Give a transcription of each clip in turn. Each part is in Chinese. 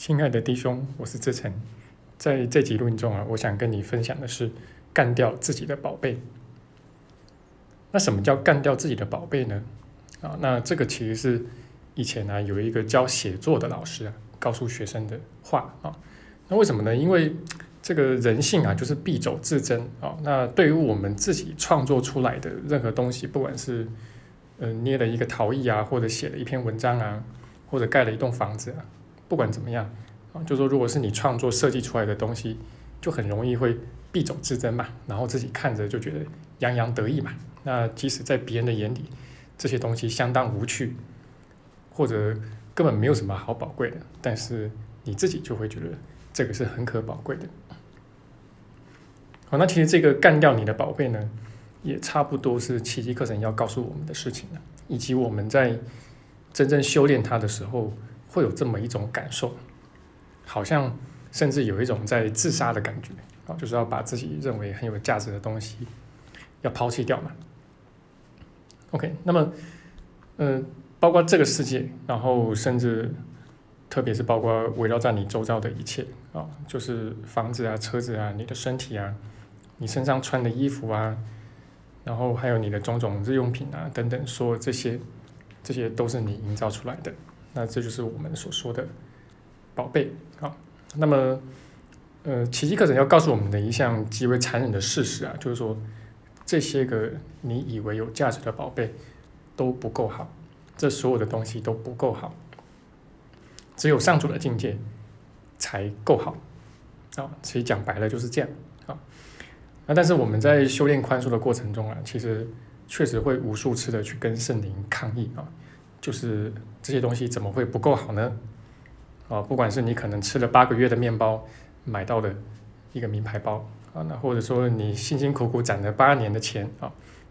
亲爱的弟兄，我是志成，在这集录音中啊，我想跟你分享的是干掉自己的宝贝。那什么叫干掉自己的宝贝呢？啊，那这个其实是以前呢有一个教写作的老师啊告诉学生的话啊。那为什么呢？因为这个人性啊就是必走自珍啊。那对于我们自己创作出来的任何东西，不管是呃捏了一个陶艺啊，或者写了一篇文章啊。或者盖了一栋房子啊，不管怎么样啊，就说如果是你创作设计出来的东西，就很容易会必走自珍嘛，然后自己看着就觉得洋洋得意嘛。那即使在别人的眼里，这些东西相当无趣，或者根本没有什么好宝贵的，但是你自己就会觉得这个是很可宝贵的。好，那其实这个干掉你的宝贝呢，也差不多是奇迹课程要告诉我们的事情了，以及我们在。真正修炼它的时候，会有这么一种感受，好像甚至有一种在自杀的感觉啊，就是要把自己认为很有价值的东西要抛弃掉嘛。OK，那么，嗯，包括这个世界，然后甚至特别是包括围绕在你周遭的一切啊，就是房子啊、车子啊、你的身体啊、你身上穿的衣服啊，然后还有你的种种日用品啊等等，说这些。这些都是你营造出来的，那这就是我们所说的宝贝啊。那么，呃，奇迹课程要告诉我们的一项极为残忍的事实啊，就是说，这些个你以为有价值的宝贝都不够好，这所有的东西都不够好，只有上主的境界才够好啊。其实讲白了就是这样啊。那但是我们在修炼宽恕的过程中啊，其实。确实会无数次的去跟圣灵抗议啊，就是这些东西怎么会不够好呢？啊，不管是你可能吃了八个月的面包买到的一个名牌包啊，那或者说你辛辛苦苦攒了八年的钱啊，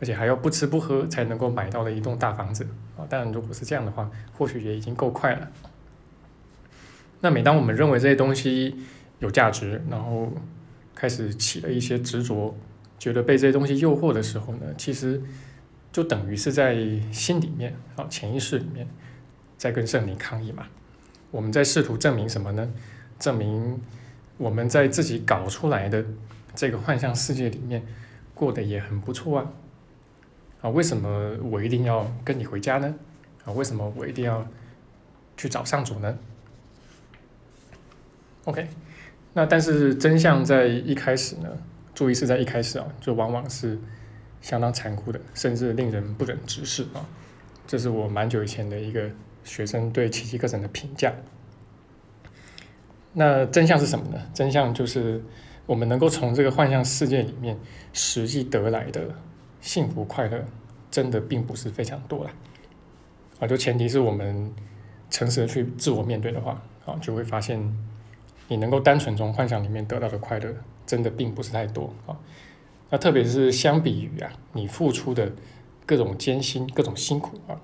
而且还要不吃不喝才能够买到的一栋大房子啊，当然如果是这样的话，或许也已经够快了。那每当我们认为这些东西有价值，然后开始起了一些执着。觉得被这些东西诱惑的时候呢，其实就等于是在心里面啊，潜意识里面在跟圣灵抗议嘛。我们在试图证明什么呢？证明我们在自己搞出来的这个幻象世界里面过得也很不错啊。啊，为什么我一定要跟你回家呢？啊，为什么我一定要去找上主呢？OK，那但是真相在一开始呢？注意是在一开始啊，就往往是相当残酷的，甚至令人不忍直视啊。这是我蛮久以前的一个学生对奇迹课程的评价。那真相是什么呢？真相就是我们能够从这个幻象世界里面实际得来的幸福快乐，真的并不是非常多了啊。就前提是我们诚实的去自我面对的话啊，就会发现你能够单纯从幻想里面得到的快乐。真的并不是太多啊，那特别是相比于啊，你付出的各种艰辛、各种辛苦啊，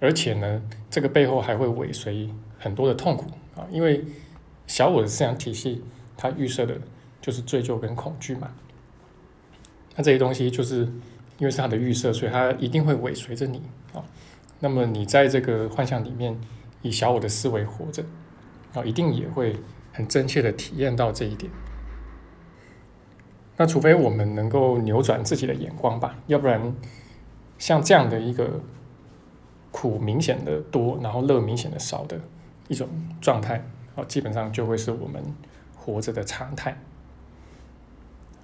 而且呢，这个背后还会尾随很多的痛苦啊，因为小我的思想体系它预设的就是罪疚跟恐惧嘛，那这些东西就是因为是它的预设，所以它一定会尾随着你啊。那么你在这个幻象里面以小我的思维活着啊，一定也会。很真切的体验到这一点，那除非我们能够扭转自己的眼光吧，要不然像这样的一个苦明显的多，然后乐明显的少的一种状态，哦，基本上就会是我们活着的常态。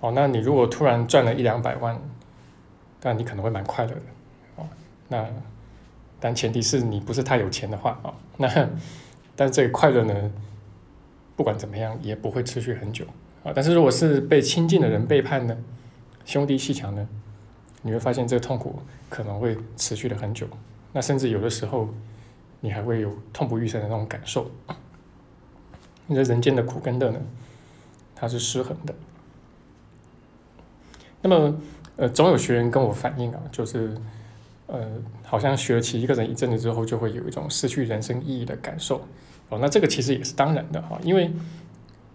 哦，那你如果突然赚了一两百万，但你可能会蛮快乐的，哦，那但前提是你不是太有钱的话，哦，那 但这个快乐呢？不管怎么样，也不会持续很久啊。但是如果是被亲近的人背叛呢，兄弟戏强呢，你会发现这个痛苦可能会持续的很久。那甚至有的时候，你还会有痛不欲生的那种感受。因为人间的苦跟乐呢，它是失衡的。那么，呃，总有学员跟我反映啊，就是呃，好像学了奇一个人一阵子之后，就会有一种失去人生意义的感受。哦，那这个其实也是当然的哈，因为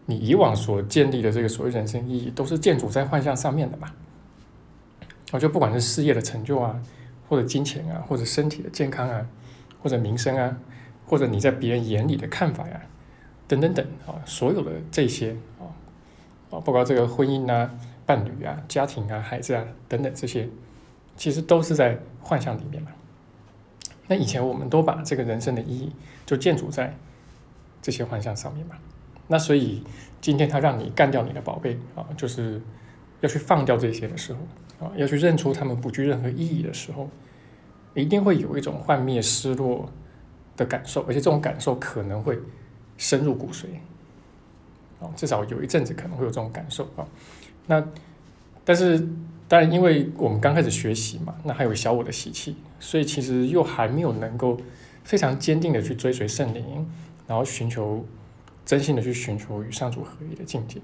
你以往所建立的这个所谓人生意义，都是建筑在幻象上面的嘛。我觉得不管是事业的成就啊，或者金钱啊，或者身体的健康啊，或者名声啊，或者你在别人眼里的看法呀，等等等啊，所有的这些啊啊，包括这个婚姻啊、伴侣啊、家庭啊、孩子啊等等这些，其实都是在幻象里面嘛。那以前我们都把这个人生的意义就建筑在这些幻象上面嘛。那所以今天他让你干掉你的宝贝啊，就是要去放掉这些的时候啊，要去认出他们不具任何意义的时候，一定会有一种幻灭、失落的感受，而且这种感受可能会深入骨髓啊，至少有一阵子可能会有这种感受啊。那但是当然，因为我们刚开始学习嘛，那还有小我的习气，所以其实又还没有能够非常坚定的去追随圣灵，然后寻求。真心的去寻求与上主合一的境界，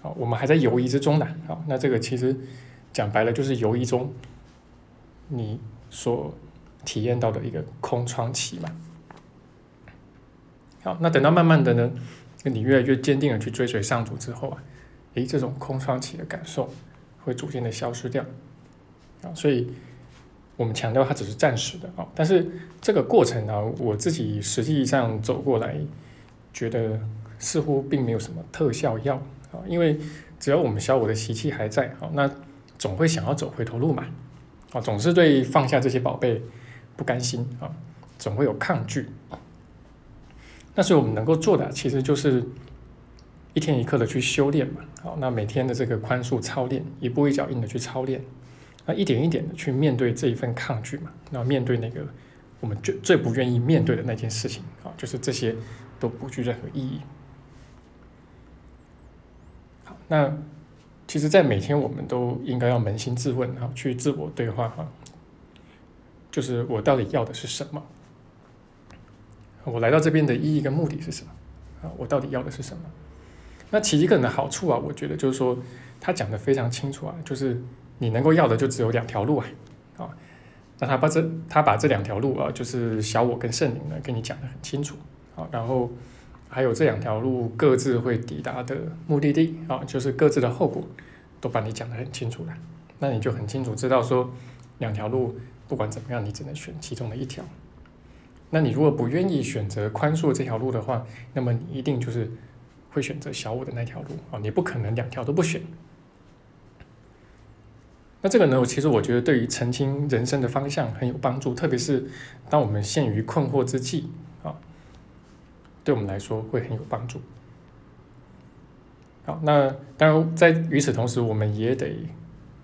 好，我们还在犹疑之中呢，好，那这个其实讲白了就是犹疑中你所体验到的一个空窗期嘛。好，那等到慢慢的呢，你越来越坚定的去追随上主之后啊，诶，这种空窗期的感受会逐渐的消失掉，啊，所以我们强调它只是暂时的啊，但是这个过程呢，我自己实际上走过来。觉得似乎并没有什么特效药啊，因为只要我们小我的习气还在啊，那总会想要走回头路嘛，啊，总是对放下这些宝贝不甘心啊，总会有抗拒。那所以我们能够做的其实就是一天一刻的去修炼嘛，好，那每天的这个宽恕操练，一步一脚印的去操练，那一点一点的去面对这一份抗拒嘛，那面对那个我们最最不愿意面对的那件事情啊，就是这些。都不具任何意义。好，那其实，在每天我们都应该要扪心自问，哈，去自我对话，哈，就是我到底要的是什么？我来到这边的意义跟目的是什么？啊，我到底要的是什么？那奇迹课的好处啊，我觉得就是说，他讲的非常清楚啊，就是你能够要的就只有两条路啊，啊，那他把这他把这两条路啊，就是小我跟圣灵呢，跟你讲的很清楚。好，然后还有这两条路各自会抵达的目的地啊，就是各自的后果，都把你讲得很清楚了。那你就很清楚知道说，两条路不管怎么样，你只能选其中的一条。那你如果不愿意选择宽恕这条路的话，那么你一定就是会选择小我的那条路啊，你不可能两条都不选。那这个呢，其实我觉得对于澄清人生的方向很有帮助，特别是当我们陷于困惑之际。对我们来说会很有帮助。好，那当然在与此同时，我们也得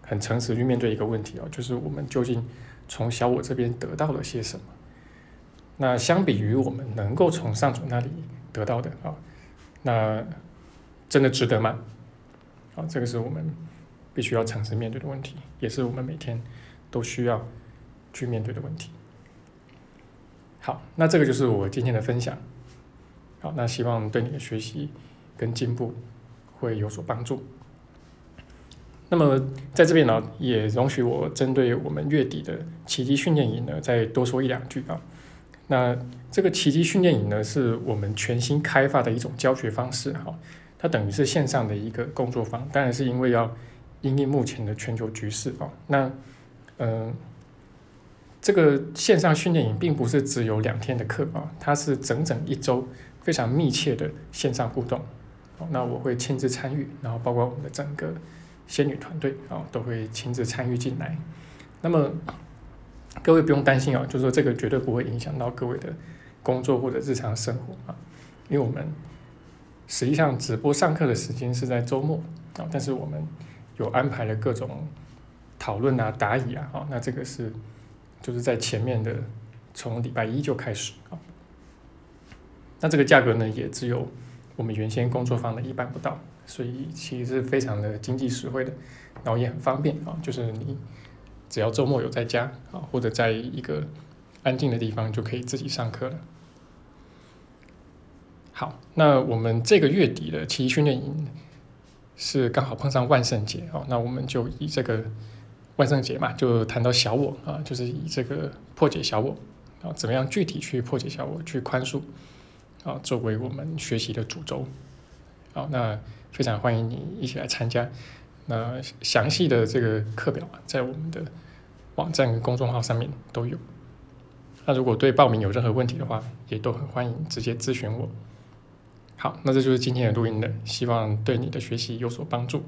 很诚实去面对一个问题哦，就是我们究竟从小我这边得到了些什么？那相比于我们能够从上主那里得到的啊，那真的值得吗？啊，这个是我们必须要诚实面对的问题，也是我们每天都需要去面对的问题。好，那这个就是我今天的分享。好，那希望对你的学习跟进步会有所帮助。那么在这边呢，也容许我针对我们月底的奇迹训练营呢，再多说一两句啊。那这个奇迹训练营呢，是我们全新开发的一种教学方式哈，它等于是线上的一个工作坊，当然是因为要因应目前的全球局势啊。那嗯，这个线上训练营并不是只有两天的课啊，它是整整一周。非常密切的线上互动，那我会亲自参与，然后包括我们的整个仙女团队啊，都会亲自参与进来。那么各位不用担心啊，就是说这个绝对不会影响到各位的工作或者日常生活啊，因为我们实际上直播上课的时间是在周末啊，但是我们有安排了各种讨论啊、答疑啊，好，那这个是就是在前面的从礼拜一就开始啊。那这个价格呢，也只有我们原先工作坊的一半不到，所以其实是非常的经济实惠的，然后也很方便啊，就是你只要周末有在家啊，或者在一个安静的地方就可以自己上课了。好，那我们这个月底的奇迹训练营是刚好碰上万圣节哦，那我们就以这个万圣节嘛，就谈到小我啊，就是以这个破解小我啊，怎么样具体去破解小我，去宽恕。啊，作为我们学习的主轴，好，那非常欢迎你一起来参加。那详细的这个课表啊，在我们的网站跟公众号上面都有。那如果对报名有任何问题的话，也都很欢迎直接咨询我。好，那这就是今天的录音了，希望对你的学习有所帮助。